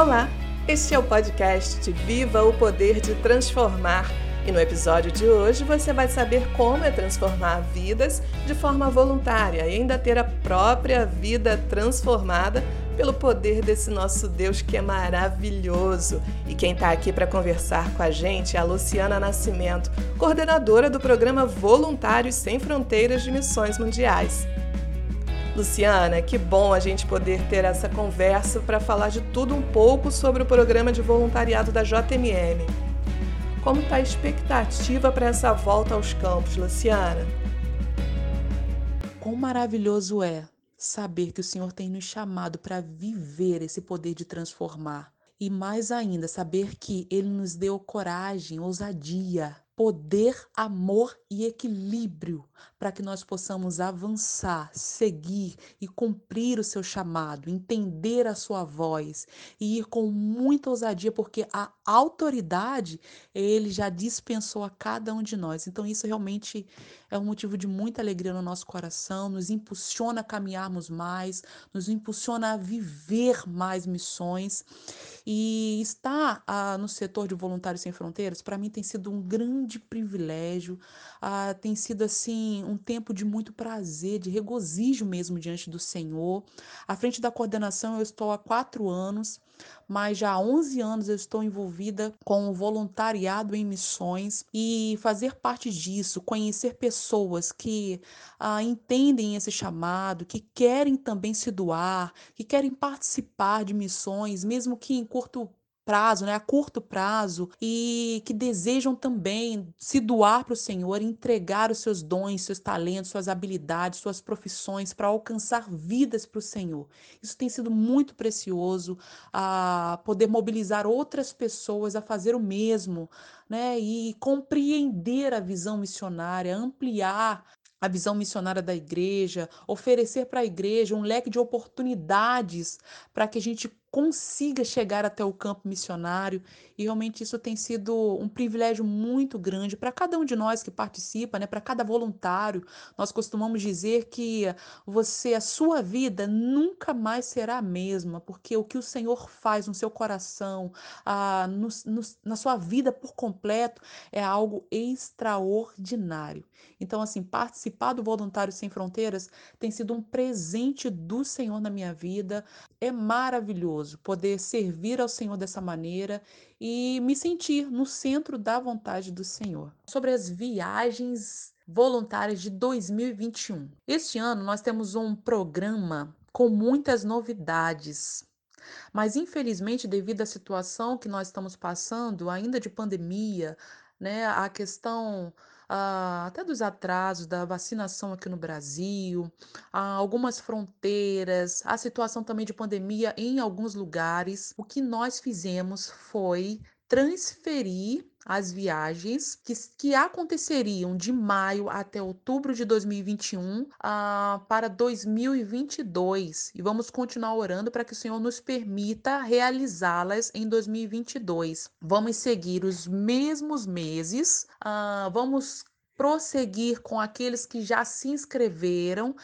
Olá, este é o podcast Viva o Poder de Transformar. E no episódio de hoje você vai saber como é transformar vidas de forma voluntária e ainda ter a própria vida transformada pelo poder desse nosso Deus que é maravilhoso. E quem está aqui para conversar com a gente é a Luciana Nascimento, coordenadora do programa Voluntários Sem Fronteiras de Missões Mundiais. Luciana, que bom a gente poder ter essa conversa para falar de tudo um pouco sobre o programa de voluntariado da JMM. Como está a expectativa para essa volta aos campos, Luciana? Quão maravilhoso é saber que o Senhor tem nos chamado para viver esse poder de transformar. E mais ainda, saber que Ele nos deu coragem, ousadia, poder, amor e equilíbrio para que nós possamos avançar, seguir e cumprir o seu chamado, entender a sua voz e ir com muita ousadia, porque a autoridade ele já dispensou a cada um de nós. Então, isso realmente é um motivo de muita alegria no nosso coração, nos impulsiona a caminharmos mais, nos impulsiona a viver mais missões. E estar ah, no setor de Voluntários Sem Fronteiras, para mim, tem sido um grande privilégio, ah, tem sido assim um tempo de muito prazer, de regozijo mesmo diante do Senhor. À frente da coordenação, eu estou há quatro anos mas já há 11 anos eu estou envolvida com o voluntariado em missões e fazer parte disso, conhecer pessoas que ah, entendem esse chamado, que querem também se doar, que querem participar de missões, mesmo que em curto prazo, né, a curto prazo, e que desejam também se doar para o Senhor, entregar os seus dons, seus talentos, suas habilidades, suas profissões para alcançar vidas para o Senhor. Isso tem sido muito precioso, a poder mobilizar outras pessoas a fazer o mesmo, né, e compreender a visão missionária, ampliar a visão missionária da igreja, oferecer para a igreja um leque de oportunidades para que a gente consiga chegar até o campo missionário e realmente isso tem sido um privilégio muito grande para cada um de nós que participa, né, para cada voluntário. Nós costumamos dizer que você, a sua vida nunca mais será a mesma, porque o que o Senhor faz no seu coração, ah, no, no, na sua vida por completo, é algo extraordinário. Então, assim, participar do Voluntário Sem Fronteiras tem sido um presente do Senhor na minha vida. É maravilhoso poder servir ao Senhor dessa maneira e me sentir no centro da vontade do Senhor. Sobre as viagens voluntárias de 2021. Este ano nós temos um programa com muitas novidades. Mas infelizmente, devido à situação que nós estamos passando, ainda de pandemia, né, a questão ah, até dos atrasos da vacinação aqui no Brasil, ah, algumas fronteiras, a situação também de pandemia em alguns lugares. O que nós fizemos foi transferir as viagens que, que aconteceriam de maio até outubro de 2021 uh, para 2022. E vamos continuar orando para que o Senhor nos permita realizá-las em 2022. Vamos seguir os mesmos meses, uh, vamos prosseguir com aqueles que já se inscreveram.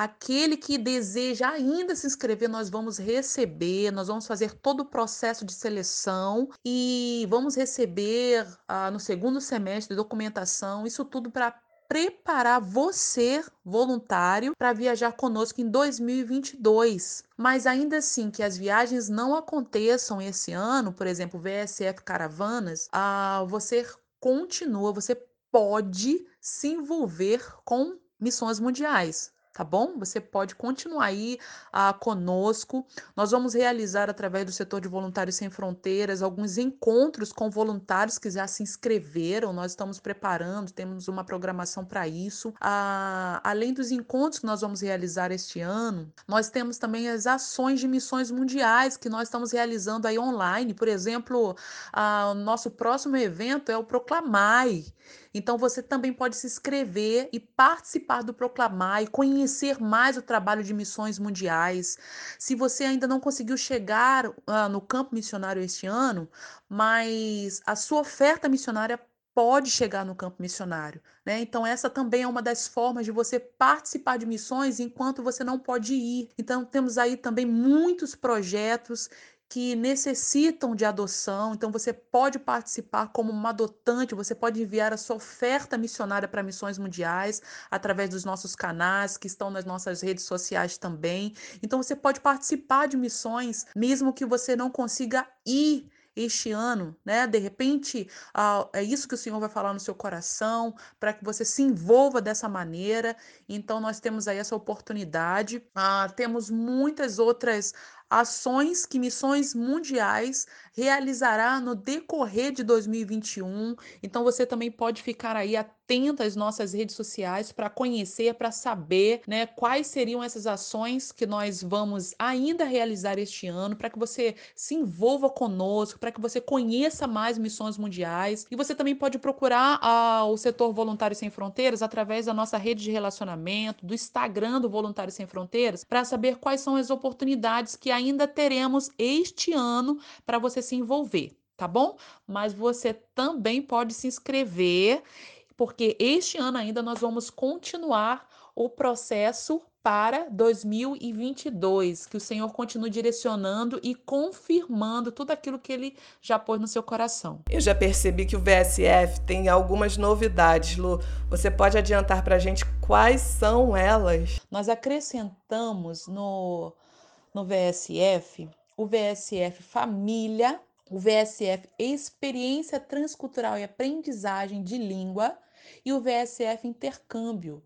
Aquele que deseja ainda se inscrever, nós vamos receber, nós vamos fazer todo o processo de seleção e vamos receber ah, no segundo semestre documentação, isso tudo para preparar você, voluntário, para viajar conosco em 2022. Mas ainda assim, que as viagens não aconteçam esse ano, por exemplo, VSF Caravanas, ah, você continua, você pode se envolver com missões mundiais tá bom? Você pode continuar aí ah, conosco. Nós vamos realizar, através do setor de Voluntários Sem Fronteiras, alguns encontros com voluntários que já se inscreveram. Nós estamos preparando, temos uma programação para isso. Ah, além dos encontros que nós vamos realizar este ano, nós temos também as ações de missões mundiais que nós estamos realizando aí online. Por exemplo, ah, o nosso próximo evento é o Proclamai. Então você também pode se inscrever e participar do Proclamar e conhecer mais o trabalho de missões mundiais. Se você ainda não conseguiu chegar uh, no campo missionário este ano, mas a sua oferta missionária pode chegar no campo missionário. Né? Então, essa também é uma das formas de você participar de missões enquanto você não pode ir. Então, temos aí também muitos projetos que necessitam de adoção. Então, você pode participar como uma adotante, você pode enviar a sua oferta missionária para missões mundiais através dos nossos canais que estão nas nossas redes sociais também. Então, você pode participar de missões, mesmo que você não consiga ir este ano, né? De repente, é isso que o Senhor vai falar no seu coração, para que você se envolva dessa maneira. Então, nós temos aí essa oportunidade. Ah, temos muitas outras ações que Missões Mundiais realizará no decorrer de 2021. Então você também pode ficar aí atento às nossas redes sociais para conhecer, para saber, né, quais seriam essas ações que nós vamos ainda realizar este ano, para que você se envolva conosco, para que você conheça mais missões mundiais. E você também pode procurar a, o setor Voluntário Sem Fronteiras através da nossa rede de relacionamento, do Instagram do Voluntário Sem Fronteiras, para saber quais são as oportunidades que ainda teremos este ano para você se envolver, tá bom? Mas você também pode se inscrever, porque este ano ainda nós vamos continuar o processo para 2022, que o Senhor continue direcionando e confirmando tudo aquilo que ele já pôs no seu coração. Eu já percebi que o VSF tem algumas novidades, Lu. Você pode adiantar para a gente quais são elas? Nós acrescentamos no, no VSF o VSF Família, o VSF Experiência Transcultural e Aprendizagem de Língua e o VSF Intercâmbio.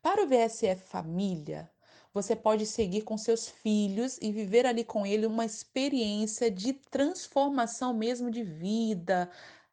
Para o VSF Família, você pode seguir com seus filhos e viver ali com ele uma experiência de transformação mesmo de vida,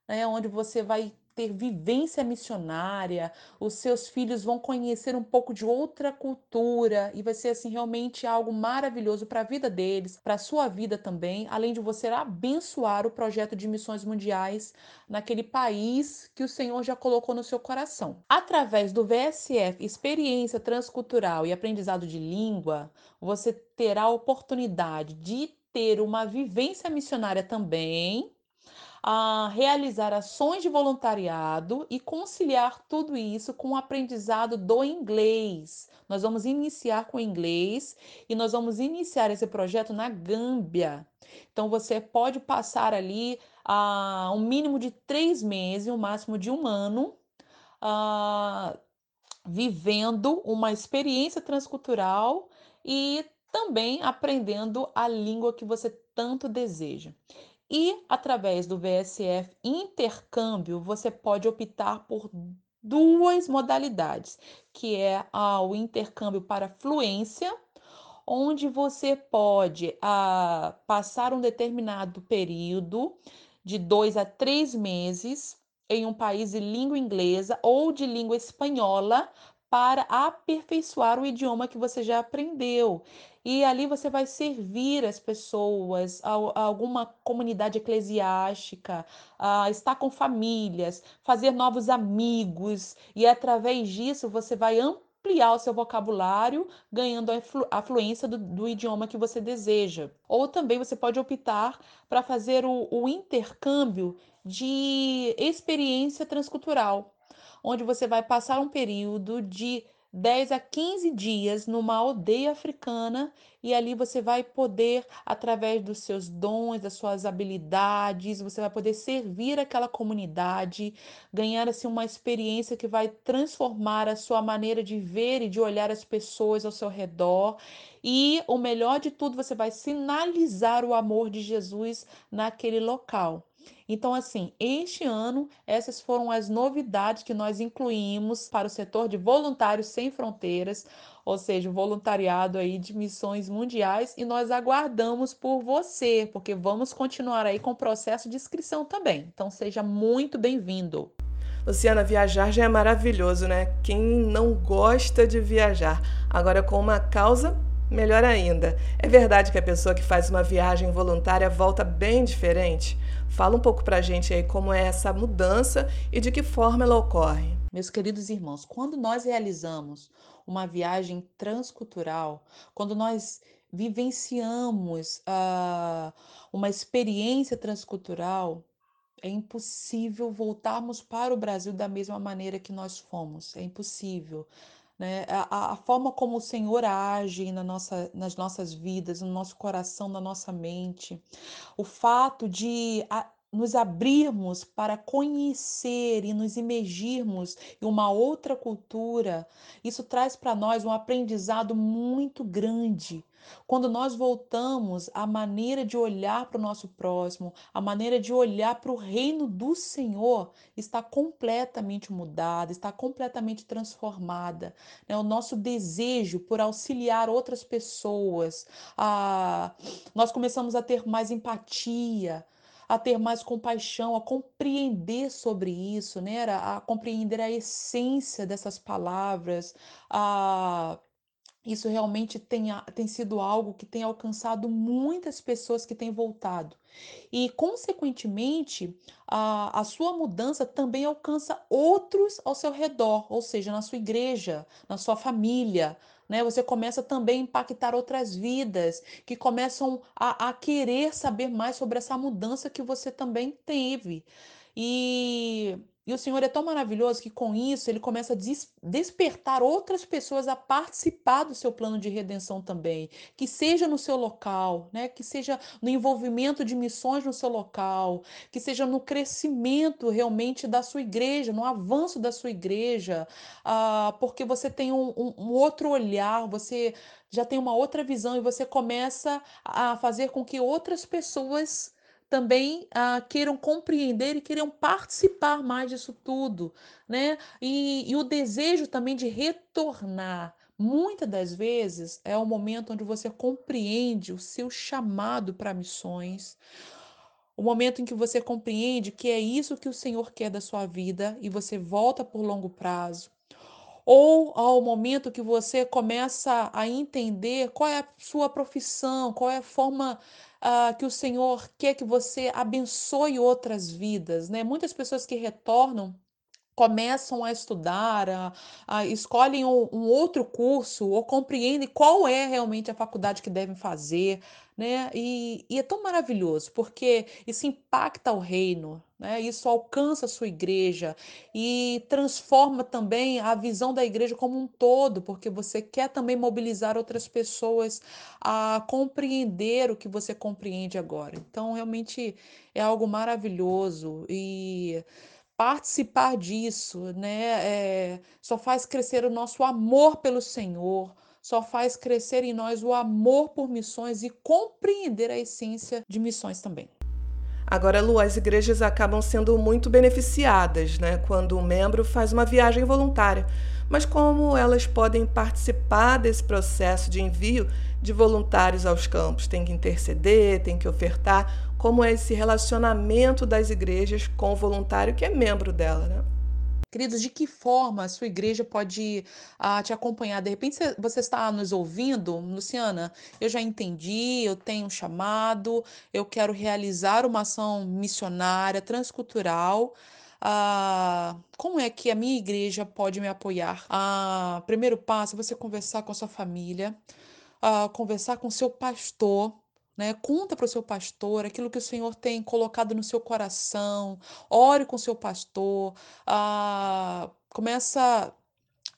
né, onde você vai ter vivência missionária, os seus filhos vão conhecer um pouco de outra cultura e vai ser assim realmente algo maravilhoso para a vida deles, para a sua vida também, além de você abençoar o projeto de missões mundiais naquele país que o Senhor já colocou no seu coração. Através do VSF, experiência transcultural e aprendizado de língua, você terá a oportunidade de ter uma vivência missionária também a realizar ações de voluntariado e conciliar tudo isso com o aprendizado do inglês. Nós vamos iniciar com o inglês e nós vamos iniciar esse projeto na Gâmbia. Então você pode passar ali uh, um mínimo de três meses, um máximo de um ano, uh, vivendo uma experiência transcultural e também aprendendo a língua que você tanto deseja. E através do VSF intercâmbio, você pode optar por duas modalidades, que é o intercâmbio para fluência, onde você pode ah, passar um determinado período de dois a três meses em um país de língua inglesa ou de língua espanhola para aperfeiçoar o idioma que você já aprendeu. E ali você vai servir as pessoas, a, a alguma comunidade eclesiástica, a estar com famílias, fazer novos amigos, e através disso você vai ampliar o seu vocabulário, ganhando a fluência do, do, idioma que você deseja. Ou também você pode optar para fazer o, o intercâmbio de experiência transcultural onde você vai passar um período de 10 a 15 dias numa aldeia africana e ali você vai poder, através dos seus dons, das suas habilidades, você vai poder servir aquela comunidade, ganhar assim uma experiência que vai transformar a sua maneira de ver e de olhar as pessoas ao seu redor. E o melhor de tudo, você vai sinalizar o amor de Jesus naquele local. Então, assim, este ano, essas foram as novidades que nós incluímos para o setor de voluntários sem fronteiras, ou seja, o voluntariado aí de missões mundiais, e nós aguardamos por você, porque vamos continuar aí com o processo de inscrição também. Então, seja muito bem-vindo. Luciana, viajar já é maravilhoso, né? Quem não gosta de viajar? Agora, com uma causa Melhor ainda, é verdade que a pessoa que faz uma viagem voluntária volta bem diferente? Fala um pouco para a gente aí como é essa mudança e de que forma ela ocorre. Meus queridos irmãos, quando nós realizamos uma viagem transcultural, quando nós vivenciamos uh, uma experiência transcultural, é impossível voltarmos para o Brasil da mesma maneira que nós fomos. É impossível. Né? A, a forma como o Senhor age na nossa, nas nossas vidas, no nosso coração, na nossa mente, o fato de nos abrirmos para conhecer e nos imergirmos em uma outra cultura, isso traz para nós um aprendizado muito grande. Quando nós voltamos à maneira de olhar para o nosso próximo, a maneira de olhar para o reino do Senhor está completamente mudada, está completamente transformada. Né? O nosso desejo por auxiliar outras pessoas, a... nós começamos a ter mais empatia a ter mais compaixão, a compreender sobre isso, né? a compreender a essência dessas palavras, a isso realmente tem, tem sido algo que tem alcançado muitas pessoas que têm voltado. E, consequentemente, a, a sua mudança também alcança outros ao seu redor, ou seja, na sua igreja, na sua família. Né? Você começa também a impactar outras vidas que começam a, a querer saber mais sobre essa mudança que você também teve. E e o Senhor é tão maravilhoso que com isso ele começa a des despertar outras pessoas a participar do seu plano de redenção também, que seja no seu local, né? Que seja no envolvimento de missões no seu local, que seja no crescimento realmente da sua igreja, no avanço da sua igreja, ah, porque você tem um, um, um outro olhar, você já tem uma outra visão e você começa a fazer com que outras pessoas também ah, queiram compreender e queiram participar mais disso tudo, né? E, e o desejo também de retornar. Muitas das vezes é o momento onde você compreende o seu chamado para missões, o momento em que você compreende que é isso que o Senhor quer da sua vida e você volta por longo prazo ou ao momento que você começa a entender qual é a sua profissão, qual é a forma uh, que o Senhor quer que você abençoe outras vidas, né? Muitas pessoas que retornam começam a estudar, a, a escolhem um, um, outro curso ou compreendem qual é realmente a faculdade que devem fazer, né? E, e é tão maravilhoso porque isso impacta o reino, né? Isso alcança a sua igreja e transforma também a visão da igreja como um todo, porque você quer também mobilizar outras pessoas a compreender o que você compreende agora. Então, realmente é algo maravilhoso e participar disso, né? É, só faz crescer o nosso amor pelo Senhor, só faz crescer em nós o amor por missões e compreender a essência de missões também. Agora, Lu, as igrejas acabam sendo muito beneficiadas, né, quando um membro faz uma viagem voluntária. Mas como elas podem participar desse processo de envio de voluntários aos campos? Tem que interceder, tem que ofertar como é esse relacionamento das igrejas com o voluntário que é membro dela, né? Queridos, de que forma a sua igreja pode uh, te acompanhar? De repente você está nos ouvindo, Luciana, eu já entendi, eu tenho um chamado, eu quero realizar uma ação missionária, transcultural. Uh, como é que a minha igreja pode me apoiar? Uh, primeiro passo é você conversar com a sua família, conversar com seu pastor, né? Conta para o seu pastor aquilo que o Senhor tem colocado no seu coração. Ore com o seu pastor. Ah, começa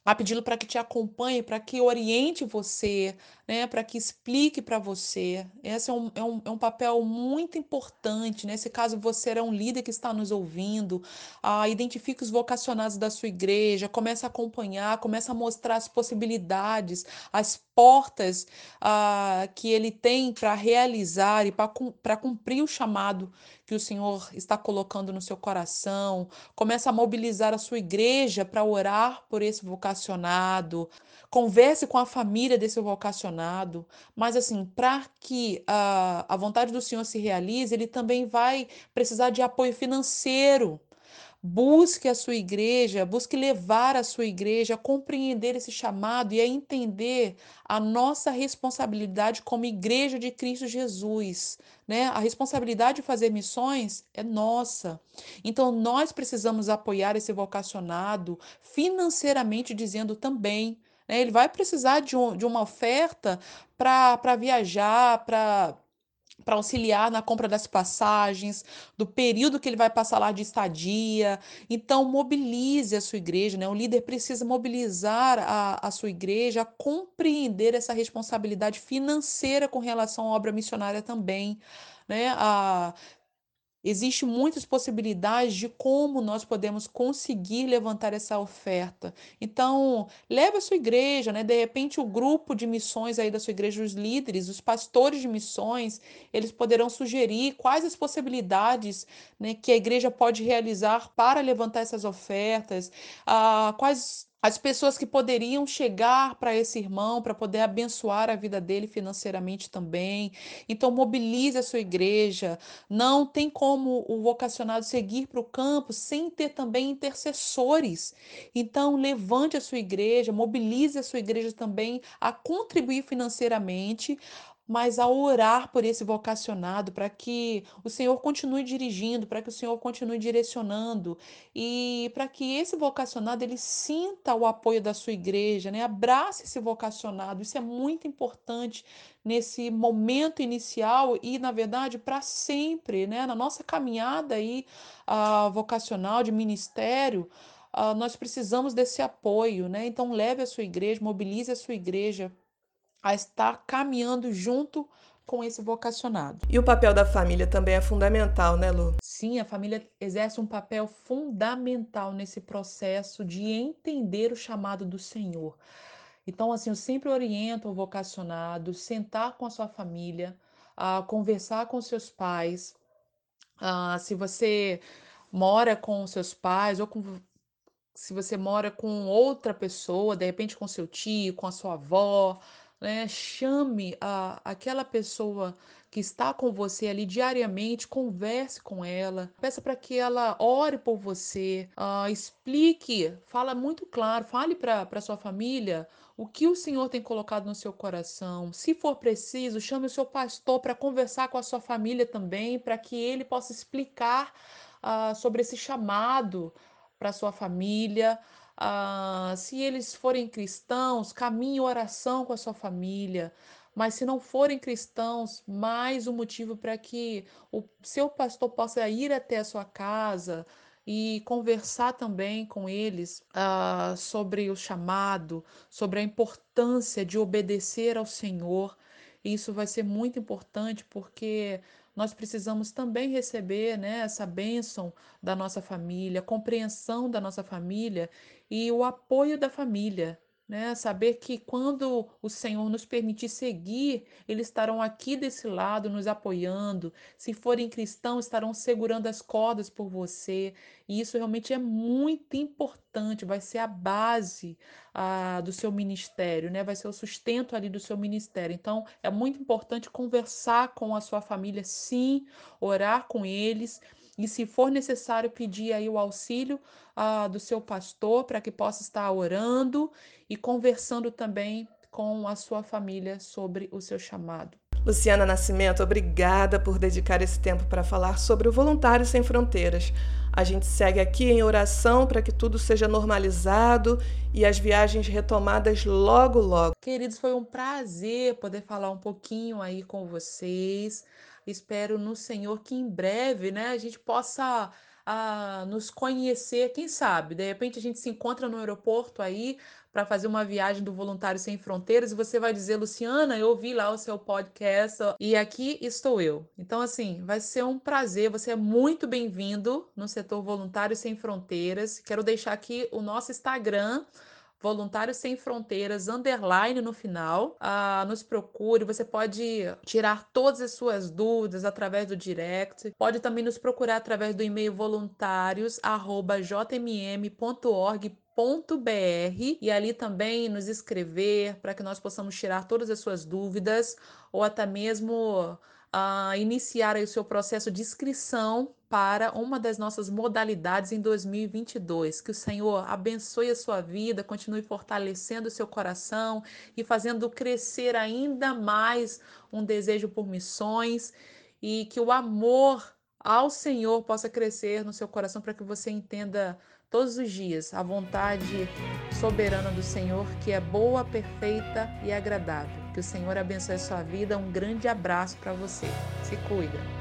a pedi-lo para que te acompanhe, para que oriente você, né, para que explique para você. Esse é um, é, um, é um papel muito importante. Nesse né? caso, você é um líder que está nos ouvindo, ah, identifique os vocacionados da sua igreja, comece a acompanhar, comece a mostrar as possibilidades, as portas ah, que ele tem para realizar e para cumprir o chamado que o Senhor está colocando no seu coração. Comece a mobilizar a sua igreja para orar por esse vocacionado. Converse com a família desse vocacionado. Mas, assim, para que a, a vontade do Senhor se realize, ele também vai precisar de apoio financeiro. Busque a sua igreja, busque levar a sua igreja a compreender esse chamado e a entender a nossa responsabilidade como igreja de Cristo Jesus. Né? A responsabilidade de fazer missões é nossa. Então, nós precisamos apoiar esse vocacionado financeiramente, dizendo também. Né? Ele vai precisar de, um, de uma oferta para viajar, para para auxiliar na compra das passagens, do período que ele vai passar lá de estadia. Então, mobilize a sua igreja, né? O líder precisa mobilizar a, a sua igreja a compreender essa responsabilidade financeira com relação à obra missionária também. Né? A Existem muitas possibilidades de como nós podemos conseguir levantar essa oferta. Então, leve a sua igreja, né? De repente, o grupo de missões aí da sua igreja, os líderes, os pastores de missões, eles poderão sugerir quais as possibilidades né, que a igreja pode realizar para levantar essas ofertas, ah, quais as pessoas que poderiam chegar para esse irmão para poder abençoar a vida dele financeiramente também. Então, mobilize a sua igreja. Não tem como o vocacionado seguir para o campo sem ter também intercessores. Então, levante a sua igreja, mobilize a sua igreja também a contribuir financeiramente mas a orar por esse vocacionado, para que o Senhor continue dirigindo, para que o Senhor continue direcionando e para que esse vocacionado ele sinta o apoio da sua igreja, né? Abrace esse vocacionado. Isso é muito importante nesse momento inicial e, na verdade, para sempre, né? Na nossa caminhada aí uh, vocacional de ministério, uh, nós precisamos desse apoio, né? Então leve a sua igreja, mobilize a sua igreja a estar caminhando junto com esse vocacionado. E o papel da família também é fundamental, né, Lu? Sim, a família exerce um papel fundamental nesse processo de entender o chamado do Senhor. Então, assim, eu sempre oriento o vocacionado sentar com a sua família, a conversar com seus pais. Uh, se você mora com seus pais ou com se você mora com outra pessoa, de repente com seu tio, com a sua avó, né? Chame a, aquela pessoa que está com você ali diariamente, converse com ela, peça para que ela ore por você, uh, explique, fala muito claro, fale para sua família o que o Senhor tem colocado no seu coração. Se for preciso, chame o seu pastor para conversar com a sua família também, para que ele possa explicar uh, sobre esse chamado para sua família. Ah, se eles forem cristãos, caminhe oração com a sua família. Mas se não forem cristãos, mais um motivo para que o seu pastor possa ir até a sua casa e conversar também com eles uh, sobre o chamado, sobre a importância de obedecer ao Senhor. Isso vai ser muito importante porque nós precisamos também receber né, essa bênção da nossa família, compreensão da nossa família e o apoio da família. Né? Saber que quando o Senhor nos permitir seguir, eles estarão aqui desse lado nos apoiando. Se forem cristãos, estarão segurando as cordas por você. E isso realmente é muito importante, vai ser a base do seu ministério, né? Vai ser o sustento ali do seu ministério. Então, é muito importante conversar com a sua família, sim, orar com eles e se for necessário pedir aí o auxílio uh, do seu pastor para que possa estar orando e conversando também com a sua família sobre o seu chamado. Luciana Nascimento, obrigada por dedicar esse tempo para falar sobre o Voluntário Sem Fronteiras. A gente segue aqui em oração para que tudo seja normalizado e as viagens retomadas logo, logo. Queridos, foi um prazer poder falar um pouquinho aí com vocês. Espero no Senhor que em breve, né, a gente possa a nos conhecer, quem sabe, de repente a gente se encontra no aeroporto aí para fazer uma viagem do Voluntário Sem Fronteiras e você vai dizer, Luciana, eu ouvi lá o seu podcast e aqui estou eu. Então, assim, vai ser um prazer, você é muito bem-vindo no setor Voluntário Sem Fronteiras. Quero deixar aqui o nosso Instagram Voluntários Sem Fronteiras, underline no final. Ah, nos procure, você pode tirar todas as suas dúvidas através do direct. Pode também nos procurar através do e-mail voluntários@jmm.org e ali também nos escrever para que nós possamos tirar todas as suas dúvidas ou até mesmo uh, iniciar o seu processo de inscrição para uma das nossas modalidades em 2022. Que o Senhor abençoe a sua vida, continue fortalecendo o seu coração e fazendo crescer ainda mais um desejo por missões e que o amor ao Senhor possa crescer no seu coração para que você entenda todos os dias a vontade soberana do Senhor, que é boa, perfeita e agradável. Que o Senhor abençoe a sua vida. Um grande abraço para você. Se cuida.